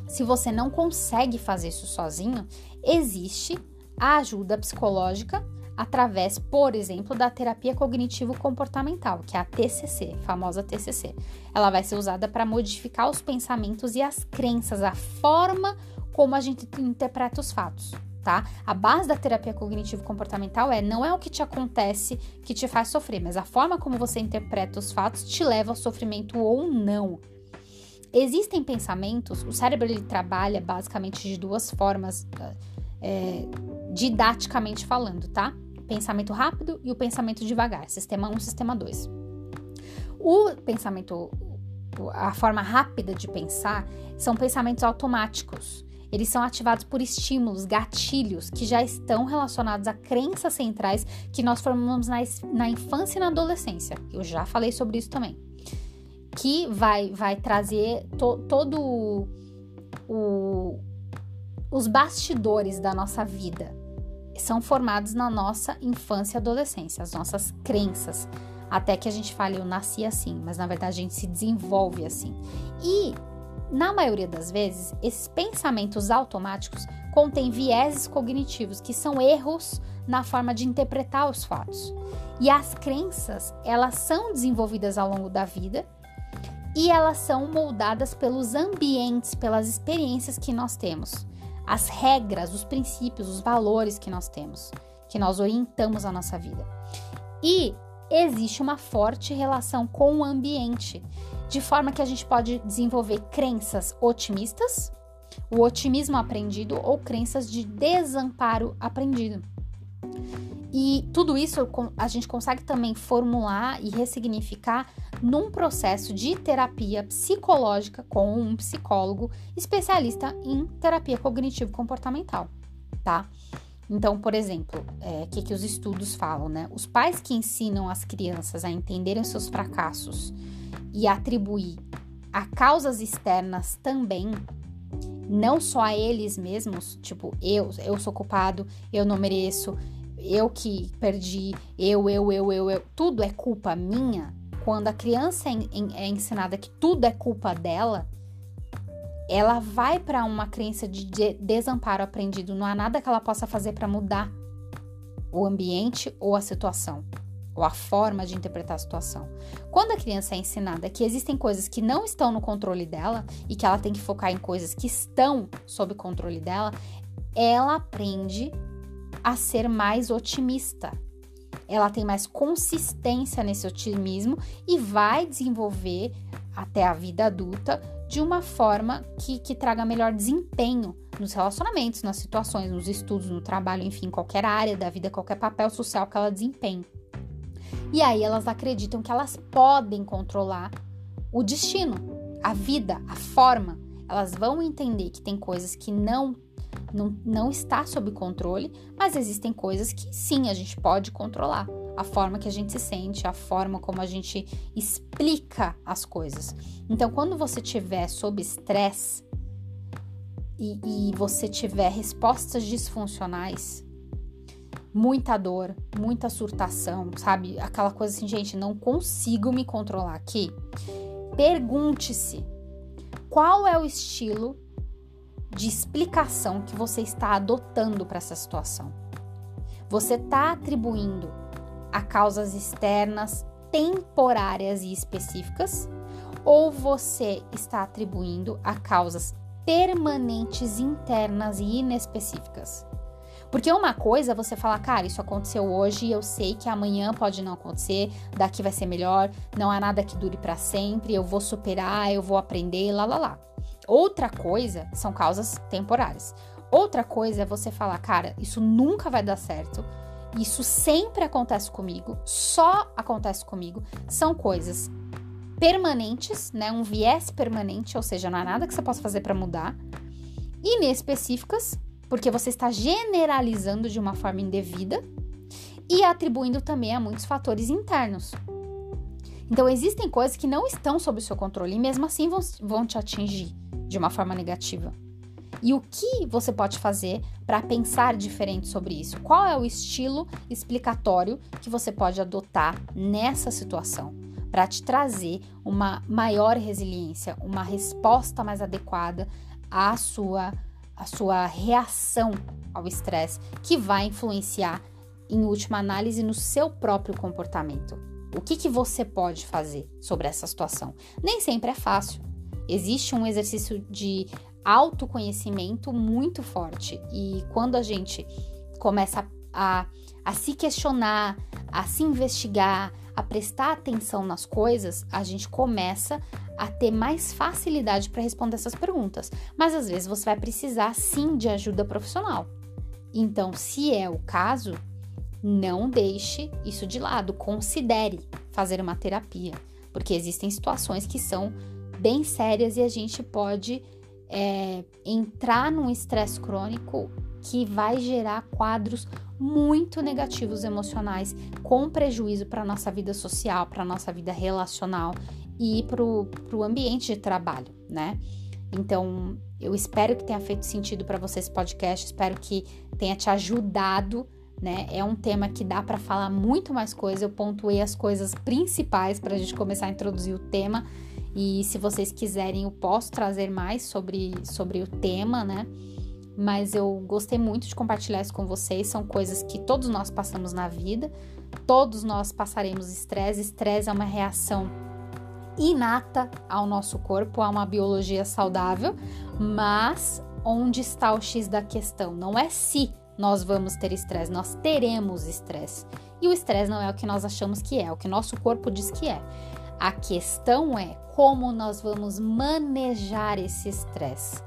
se você não consegue fazer isso sozinho, existe a ajuda psicológica através, por exemplo, da terapia cognitivo-comportamental, que é a TCC, a famosa TCC. Ela vai ser usada para modificar os pensamentos e as crenças, a forma como a gente interpreta os fatos. Tá? A base da terapia cognitivo-comportamental é não é o que te acontece que te faz sofrer, mas a forma como você interpreta os fatos te leva ao sofrimento ou não. Existem pensamentos, o cérebro ele trabalha basicamente de duas formas, é, didaticamente falando, tá? Pensamento rápido e o pensamento devagar, sistema 1, sistema 2. O pensamento, a forma rápida de pensar, são pensamentos automáticos. Eles são ativados por estímulos, gatilhos, que já estão relacionados a crenças centrais que nós formamos na, na infância e na adolescência. Eu já falei sobre isso também. Que vai, vai trazer to, todo o, os bastidores da nossa vida, são formados na nossa infância e adolescência, as nossas crenças. Até que a gente fale, eu nasci assim, mas na verdade a gente se desenvolve assim. E, na maioria das vezes, esses pensamentos automáticos contêm vieses cognitivos, que são erros na forma de interpretar os fatos. E as crenças, elas são desenvolvidas ao longo da vida e elas são moldadas pelos ambientes, pelas experiências que nós temos as regras, os princípios, os valores que nós temos, que nós orientamos a nossa vida. E existe uma forte relação com o ambiente, de forma que a gente pode desenvolver crenças otimistas, o otimismo aprendido ou crenças de desamparo aprendido. E tudo isso a gente consegue também formular e ressignificar num processo de terapia psicológica com um psicólogo especialista em terapia cognitivo-comportamental, tá? Então, por exemplo, o é, que, que os estudos falam, né? Os pais que ensinam as crianças a entenderem seus fracassos e atribuir a causas externas também, não só a eles mesmos, tipo, eu, eu sou culpado, eu não mereço, eu que perdi, eu, eu, eu, eu, eu, tudo é culpa minha, quando a criança é, é ensinada que tudo é culpa dela, ela vai para uma crença de desamparo aprendido. Não há nada que ela possa fazer para mudar o ambiente ou a situação, ou a forma de interpretar a situação. Quando a criança é ensinada que existem coisas que não estão no controle dela e que ela tem que focar em coisas que estão sob controle dela, ela aprende a ser mais otimista. Ela tem mais consistência nesse otimismo e vai desenvolver até a vida adulta de uma forma que, que traga melhor desempenho nos relacionamentos, nas situações, nos estudos, no trabalho, enfim, qualquer área da vida, qualquer papel social que ela desempenhe. E aí elas acreditam que elas podem controlar o destino, a vida, a forma. Elas vão entender que tem coisas que não não, não está sob controle, mas existem coisas que sim a gente pode controlar. A forma que a gente se sente, a forma como a gente explica as coisas. Então, quando você tiver sob estresse e, e você tiver respostas disfuncionais, muita dor, muita surtação, sabe? Aquela coisa assim, gente, não consigo me controlar aqui. Pergunte-se qual é o estilo de explicação que você está adotando para essa situação. Você está atribuindo a causas externas, temporárias e específicas, ou você está atribuindo a causas permanentes, internas e inespecíficas? Porque uma coisa é você falar, cara, isso aconteceu hoje e eu sei que amanhã pode não acontecer, daqui vai ser melhor, não há nada que dure para sempre, eu vou superar, eu vou aprender, lá lá lá. Outra coisa são causas temporárias. Outra coisa é você falar, cara, isso nunca vai dar certo. Isso sempre acontece comigo, só acontece comigo. São coisas permanentes, né? Um viés permanente, ou seja, não há nada que você possa fazer para mudar. Inespecíficas, porque você está generalizando de uma forma indevida e atribuindo também a muitos fatores internos. Então, existem coisas que não estão sob o seu controle e mesmo assim vão, vão te atingir de uma forma negativa. E o que você pode fazer para pensar diferente sobre isso? Qual é o estilo explicatório que você pode adotar nessa situação para te trazer uma maior resiliência, uma resposta mais adequada à sua, à sua reação ao estresse, que vai influenciar, em última análise, no seu próprio comportamento? O que, que você pode fazer sobre essa situação? Nem sempre é fácil. Existe um exercício de autoconhecimento muito forte. E quando a gente começa a, a, a se questionar, a se investigar, a prestar atenção nas coisas, a gente começa a ter mais facilidade para responder essas perguntas. Mas às vezes você vai precisar sim de ajuda profissional. Então, se é o caso, não deixe isso de lado, considere fazer uma terapia, porque existem situações que são bem sérias e a gente pode é, entrar num estresse crônico que vai gerar quadros muito negativos emocionais, com prejuízo para a nossa vida social, para a nossa vida relacional e para o ambiente de trabalho, né? Então, eu espero que tenha feito sentido para você esse podcast, espero que tenha te ajudado, né? É um tema que dá para falar muito mais coisa, eu pontuei as coisas principais para a gente começar a introduzir o tema e se vocês quiserem, eu posso trazer mais sobre, sobre o tema, né? Mas eu gostei muito de compartilhar isso com vocês. São coisas que todos nós passamos na vida, todos nós passaremos estresse. Estresse é uma reação inata ao nosso corpo, a uma biologia saudável, mas onde está o X da questão? Não é se nós vamos ter estresse, nós teremos estresse. E o estresse não é o que nós achamos que é, é o que nosso corpo diz que é. A questão é como nós vamos manejar esse estresse.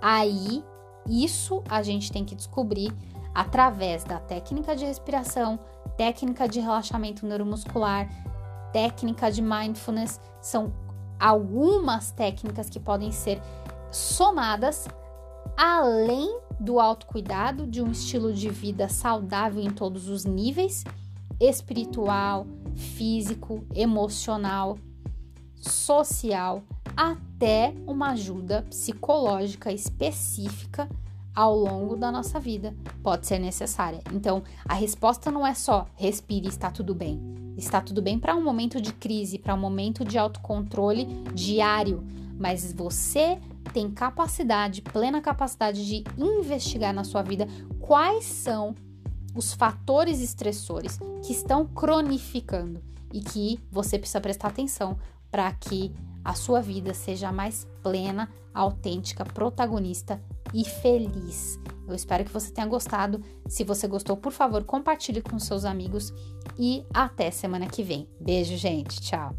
Aí, isso a gente tem que descobrir através da técnica de respiração, técnica de relaxamento neuromuscular, técnica de mindfulness. São algumas técnicas que podem ser somadas além do autocuidado, de um estilo de vida saudável em todos os níveis espiritual, físico, emocional, social, até uma ajuda psicológica específica ao longo da nossa vida pode ser necessária. Então, a resposta não é só respire, está tudo bem. Está tudo bem para um momento de crise, para um momento de autocontrole diário, mas você tem capacidade, plena capacidade de investigar na sua vida quais são os fatores estressores que estão cronificando e que você precisa prestar atenção para que a sua vida seja mais plena, autêntica, protagonista e feliz. Eu espero que você tenha gostado. Se você gostou, por favor, compartilhe com seus amigos e até semana que vem. Beijo, gente. Tchau.